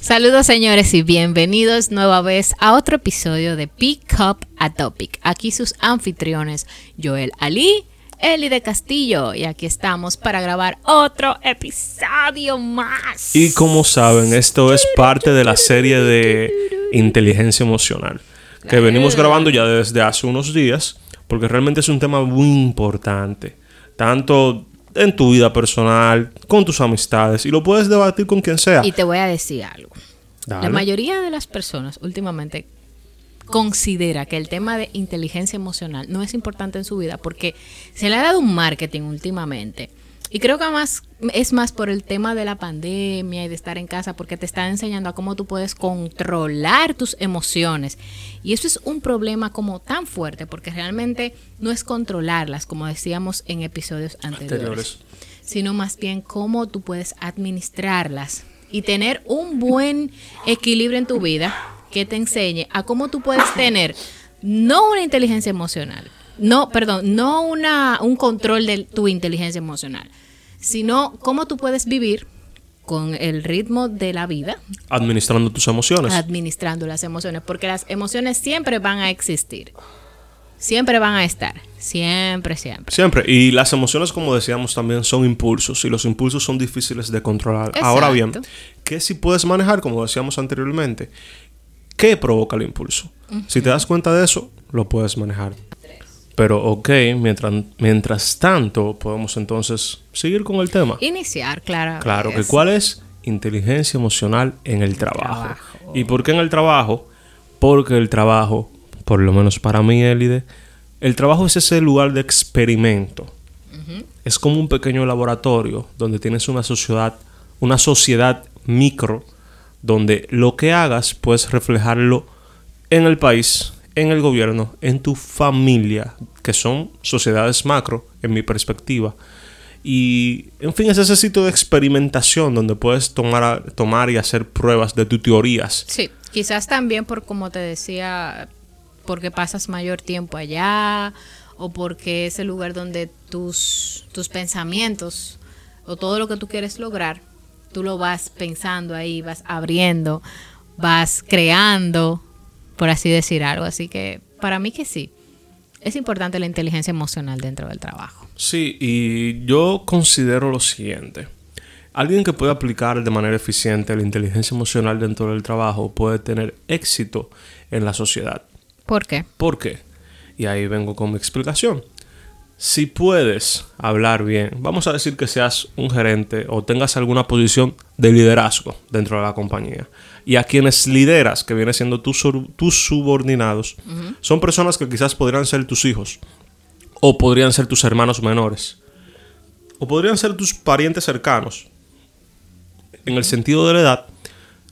Saludos señores y bienvenidos nueva vez a otro episodio de Pick Up a Topic. Aquí sus anfitriones Joel Ali, Eli de Castillo y aquí estamos para grabar otro episodio más. Y como saben, esto es parte de la serie de inteligencia emocional que venimos grabando ya desde hace unos días porque realmente es un tema muy importante, tanto en tu vida personal, con tus amistades y lo puedes debatir con quien sea. Y te voy a decir algo. La mayoría de las personas últimamente considera que el tema de inteligencia emocional no es importante en su vida porque se le ha dado un marketing últimamente. Y creo que más es más por el tema de la pandemia y de estar en casa, porque te está enseñando a cómo tú puedes controlar tus emociones. Y eso es un problema como tan fuerte, porque realmente no es controlarlas, como decíamos en episodios anteriores, sino más bien cómo tú puedes administrarlas y tener un buen equilibrio en tu vida que te enseñe a cómo tú puedes tener no una inteligencia emocional, no, perdón, no una, un control de tu inteligencia emocional, sino cómo tú puedes vivir con el ritmo de la vida. Administrando tus emociones. Administrando las emociones, porque las emociones siempre van a existir. Siempre van a estar. Siempre, siempre. Siempre. Y las emociones, como decíamos también, son impulsos. Y los impulsos son difíciles de controlar. Ahora bien, ¿qué si puedes manejar, como decíamos anteriormente? ¿Qué provoca el impulso? Si te das cuenta de eso, lo puedes manejar. Pero ok, mientras, mientras tanto, podemos entonces seguir con el tema. Iniciar, claro. Claro, que cuál es inteligencia emocional en el trabajo. ¿Y por qué en el trabajo? Porque el trabajo, por lo menos para mí, Elide, el trabajo es ese lugar de experimento. Es como un pequeño laboratorio donde tienes una sociedad, una sociedad micro, donde lo que hagas puedes reflejarlo en el país, en el gobierno, en tu familia, que son sociedades macro, en mi perspectiva. Y, en fin, es ese sitio de experimentación donde puedes tomar, tomar y hacer pruebas de tus teorías. Sí, quizás también por, como te decía, porque pasas mayor tiempo allá o porque es el lugar donde tus, tus pensamientos o todo lo que tú quieres lograr, tú lo vas pensando ahí, vas abriendo, vas creando por así decir algo. Así que para mí que sí. Es importante la inteligencia emocional dentro del trabajo. Sí, y yo considero lo siguiente. Alguien que puede aplicar de manera eficiente la inteligencia emocional dentro del trabajo puede tener éxito en la sociedad. ¿Por qué? ¿Por qué? Y ahí vengo con mi explicación. Si puedes hablar bien, vamos a decir que seas un gerente o tengas alguna posición de liderazgo dentro de la compañía. Y a quienes lideras, que viene siendo tus, tus subordinados, son personas que quizás podrían ser tus hijos, o podrían ser tus hermanos menores, o podrían ser tus parientes cercanos. En el sentido de la edad,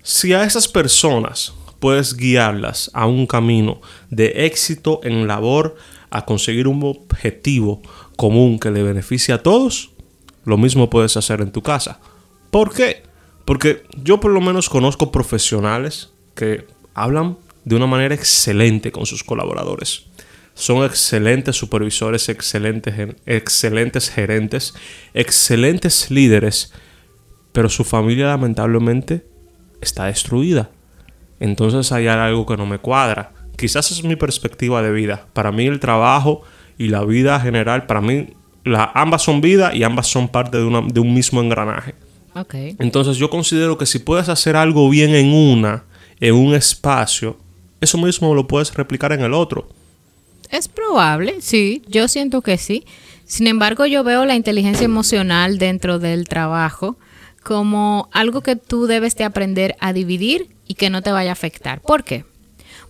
si a esas personas puedes guiarlas a un camino de éxito en labor, a conseguir un objetivo común que le beneficie a todos, lo mismo puedes hacer en tu casa. ¿Por qué? Porque yo por lo menos conozco profesionales que hablan de una manera excelente con sus colaboradores. Son excelentes supervisores, excelentes, excelentes gerentes, excelentes líderes, pero su familia lamentablemente está destruida. Entonces hay algo que no me cuadra. Quizás es mi perspectiva de vida. Para mí el trabajo y la vida general, para mí ambas son vida y ambas son parte de, de un mismo engranaje. Entonces yo considero que si puedes hacer algo bien en una, en un espacio, eso mismo lo puedes replicar en el otro. Es probable, sí, yo siento que sí. Sin embargo, yo veo la inteligencia emocional dentro del trabajo como algo que tú debes de aprender a dividir y que no te vaya a afectar. ¿Por qué?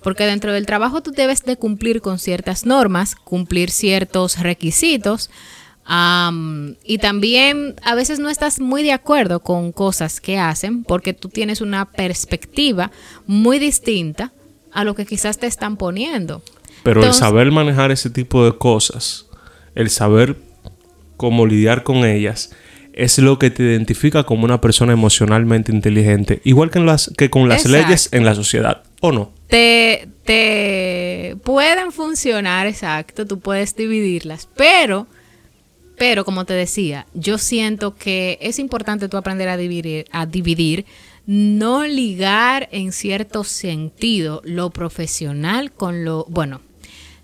Porque dentro del trabajo tú debes de cumplir con ciertas normas, cumplir ciertos requisitos, y también a veces no estás muy de acuerdo con cosas que hacen porque tú tienes una perspectiva muy distinta a lo que quizás te están poniendo. Pero el saber manejar ese tipo de cosas, el saber cómo lidiar con ellas, es lo que te identifica como una persona emocionalmente inteligente, igual que, en las, que con las leyes en la sociedad, ¿o no? Te, pueden funcionar, exacto, tú puedes dividirlas, pero pero como te decía, yo siento que es importante tú aprender a dividir, a dividir no ligar en cierto sentido lo profesional con lo, bueno,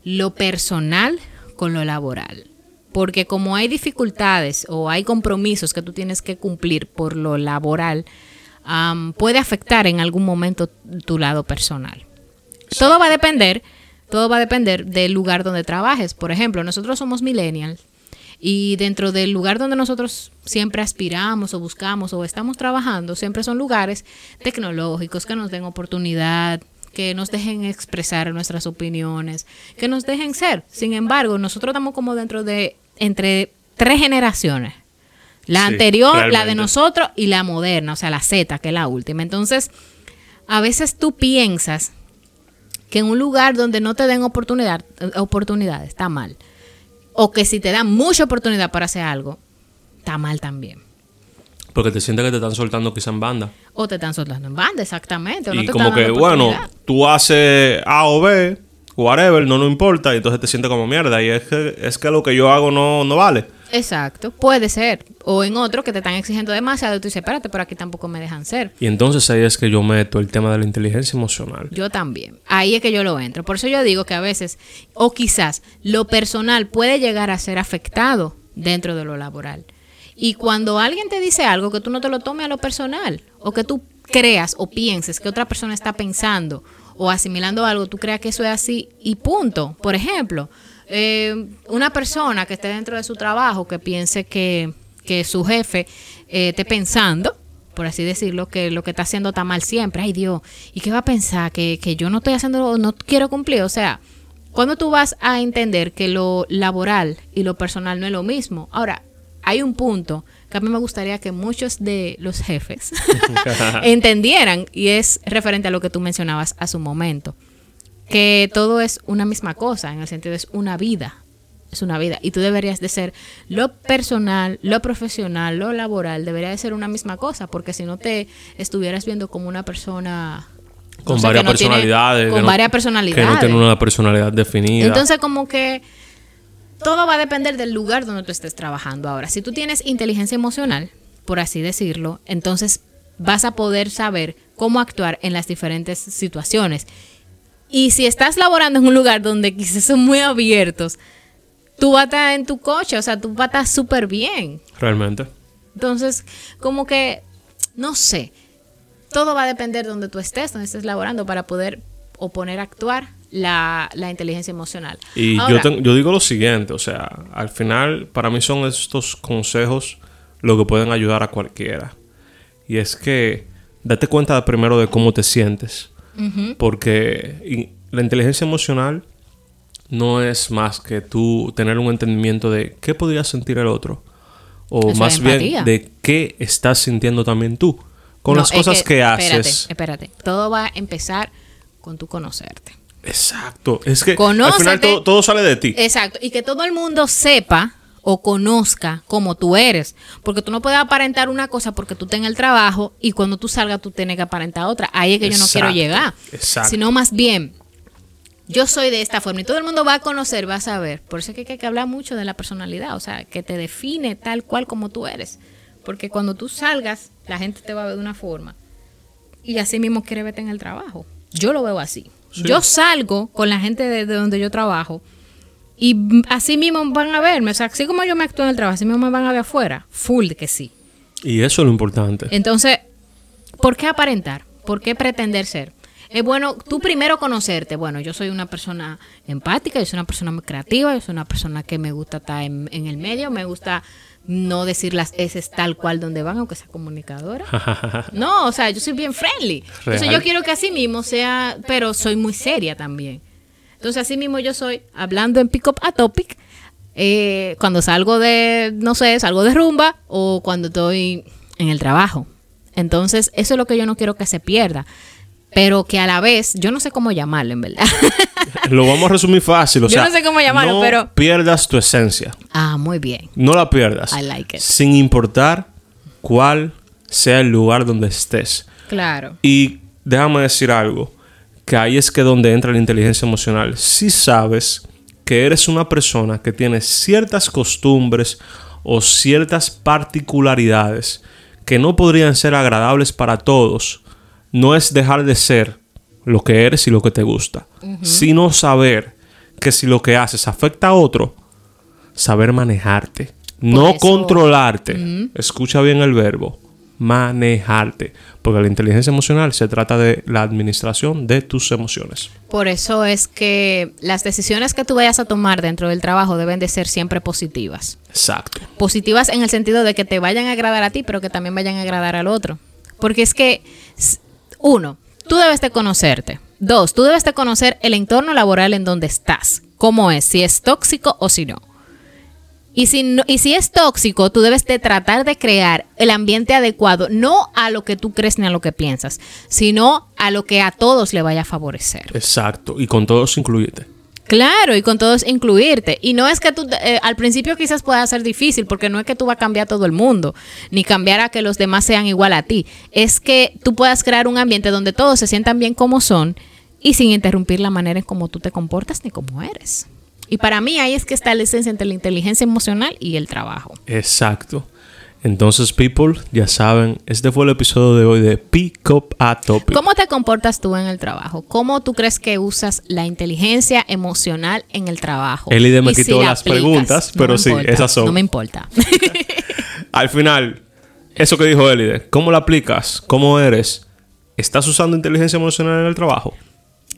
lo personal con lo laboral. Porque como hay dificultades o hay compromisos que tú tienes que cumplir por lo laboral, puede afectar en algún momento tu lado personal. Todo va a depender, todo va a depender del lugar donde trabajes. Por ejemplo, nosotros somos millennials y dentro del lugar donde nosotros siempre aspiramos o buscamos o estamos trabajando, siempre son lugares tecnológicos que nos den oportunidad, que nos dejen expresar nuestras opiniones, que nos dejen ser. Sin embargo, nosotros estamos como dentro de entre tres generaciones. La anterior, la de nosotros y la moderna, o sea, la Z, que es la última. Entonces, a veces tú piensas que en un lugar donde no te den oportunidad, oportunidad está mal. O que si te dan mucha oportunidad para hacer algo, está mal también. Porque te sientes que te están soltando quizá en banda. O te están soltando en banda, exactamente. y como que, bueno, tú haces A o B, whatever, no nos importa, y entonces te sientes como mierda. Y es que, es que lo que yo hago no, no vale. Exacto, puede ser. O en otro que te están exigiendo demasiado y tú dices, espérate, pero aquí tampoco me dejan ser. Y entonces ahí es que yo meto el tema de la inteligencia emocional. Yo también. Ahí es que yo lo entro. Por eso yo digo que a veces, o quizás, lo personal puede llegar a ser afectado dentro de lo laboral. Y cuando alguien te dice algo que tú no te lo tomes a lo personal, o que tú creas o pienses que otra persona está pensando o asimilando algo, tú creas que eso es así y punto. Por ejemplo, eh, una persona que esté dentro de su trabajo, que piense que, su jefe eh, esté pensando, por así decirlo, que lo que está haciendo está mal siempre. Ay Dios, ¿y qué va a pensar? Que, que yo no estoy haciendo, no quiero cumplir. O sea, cuando tú vas a entender que lo laboral y lo personal no es lo mismo. Ahora, hay un punto que a mí me gustaría que muchos de los jefes entendieran y es referente a lo que tú mencionabas a su momento que todo es una misma cosa, en el sentido es una vida, es una vida. Y tú deberías de ser lo personal, lo profesional, lo laboral, debería de ser una misma cosa, porque si no te estuvieras viendo como una persona... Con varias personalidades. con varias personalidades. Que no tiene una personalidad definida. Entonces como que todo va a depender del lugar donde tú estés trabajando. Ahora, si tú tienes inteligencia emocional, por así decirlo, entonces vas a poder saber cómo actuar en las diferentes situaciones y si estás laborando en un lugar donde quizás son muy abiertos, tú vas a estar en tu coche, o sea, tú vas a estar súper bien. Realmente. Entonces, como que, no sé, todo va a depender de donde tú estés, donde estés laborando para poder o poner a actuar la, inteligencia emocional. Y yo, yo digo lo siguiente, o sea, al final para mí son estos consejos lo que pueden ayudar a cualquiera. Y es que date cuenta primero de cómo te sientes. Porque la inteligencia emocional no es más que tú tener un entendimiento de qué podría sentir el otro. O más bien de qué estás sintiendo también tú. Con las cosas que, haces. Espérate, todo va a empezar con tu conocerte. Exacto. Es que al final todo, todo, sale de ti. Exacto. Y que todo el mundo sepa o conozca como tú eres. Porque tú no puedes aparentar una cosa porque tú tengas el trabajo y cuando tú salgas tú tienes que aparentar otra. Ahí es que yo no quiero llegar. Exacto. Sino más bien, yo soy de esta forma y todo el mundo va a conocer, va a saber. Por eso es que hay que hablar mucho de la personalidad, o sea, que te define tal cual como tú eres. Porque cuando tú salgas, la gente te va a ver de una forma y así mismo quiere verte en el trabajo. Yo lo veo así. Yo salgo con la gente de donde yo trabajo y así mismo van a verme. O sea, así como yo me actúo en el trabajo, así mismo me van a ver afuera. Full que sí. Y eso es lo importante. Entonces, ¿por qué aparentar? ¿Por qué pretender ser? Es bueno tú primero conocerte. Bueno, yo soy una persona empática, yo soy una persona muy creativa, yo soy una persona que me gusta estar en, el medio, me gusta no decir las S tal cual donde van, aunque sea comunicadora. no, o sea, yo soy bien friendly. Entonces yo quiero que así mismo sea, pero soy muy seria también. Entonces, así mismo yo soy hablando en Pick Up a Topic. Eh, cuando salgo de, no sé, salgo de rumba o cuando estoy en el trabajo. Entonces, eso es lo que yo no quiero que se pierda. Pero que a la vez, yo no sé cómo llamarlo, en verdad. lo vamos a resumir fácil. O yo no sé cómo llamarlo, no pero. pierdas tu esencia. Ah, muy bien. No la pierdas. I like it. Sin importar cuál sea el lugar donde estés. Claro. Y déjame decir algo que ahí es que donde entra la inteligencia emocional. Si sabes que eres una persona que tiene ciertas costumbres o ciertas particularidades que no podrían ser agradables para todos, no es dejar de ser lo que eres y lo que te gusta, sino saber que si lo que haces afecta a otro, saber manejarte, no controlarte. Escucha bien el verbo, manejarte, porque la inteligencia emocional se trata de la administración de tus emociones. Por eso es que las decisiones que tú vayas a tomar dentro del trabajo deben de ser siempre positivas. Exacto. Positivas en el sentido de que te vayan a agradar a ti, pero que también vayan a agradar al otro. Porque es que, uno, tú debes de conocerte. Dos, tú debes de conocer el entorno laboral en donde estás. ¿Cómo es? Si es tóxico o si no. Y si, y si es tóxico, tú debes de tratar de crear el ambiente adecuado, no a lo que tú crees ni a lo que piensas, sino a lo que a todos le vaya a favorecer. Exacto, y con todos incluirte. Claro, y con todos incluirte. Y no es que tú, eh, al principio quizás pueda ser difícil, porque no es que tú vas a cambiar a todo el mundo, ni cambiar a que los demás sean igual a ti. Es que tú puedas crear un ambiente donde todos se sientan bien como son y sin interrumpir la manera en cómo tú te comportas ni cómo eres. Y para mí ahí es que está la esencia entre la inteligencia emocional y el trabajo. Exacto. Entonces, people, ya saben, este fue el episodio de hoy de Pick Up a Topic. ¿Cómo te comportas tú en el trabajo? ¿Cómo tú crees que usas la inteligencia emocional en el trabajo? Elide me quitó las preguntas, pero sí, esas son. No me importa. Al final, eso que dijo Elide, ¿cómo la aplicas? ¿Cómo eres? ¿Estás usando inteligencia emocional en el trabajo?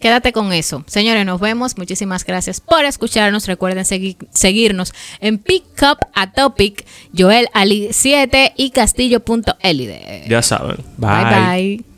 Quédate con eso. Señores, nos vemos. Muchísimas gracias por escucharnos. Recuerden seguirnos en Pick Up a Topic, Joel Ali 7 y Castillo.elide. Ya saben. bye. bye.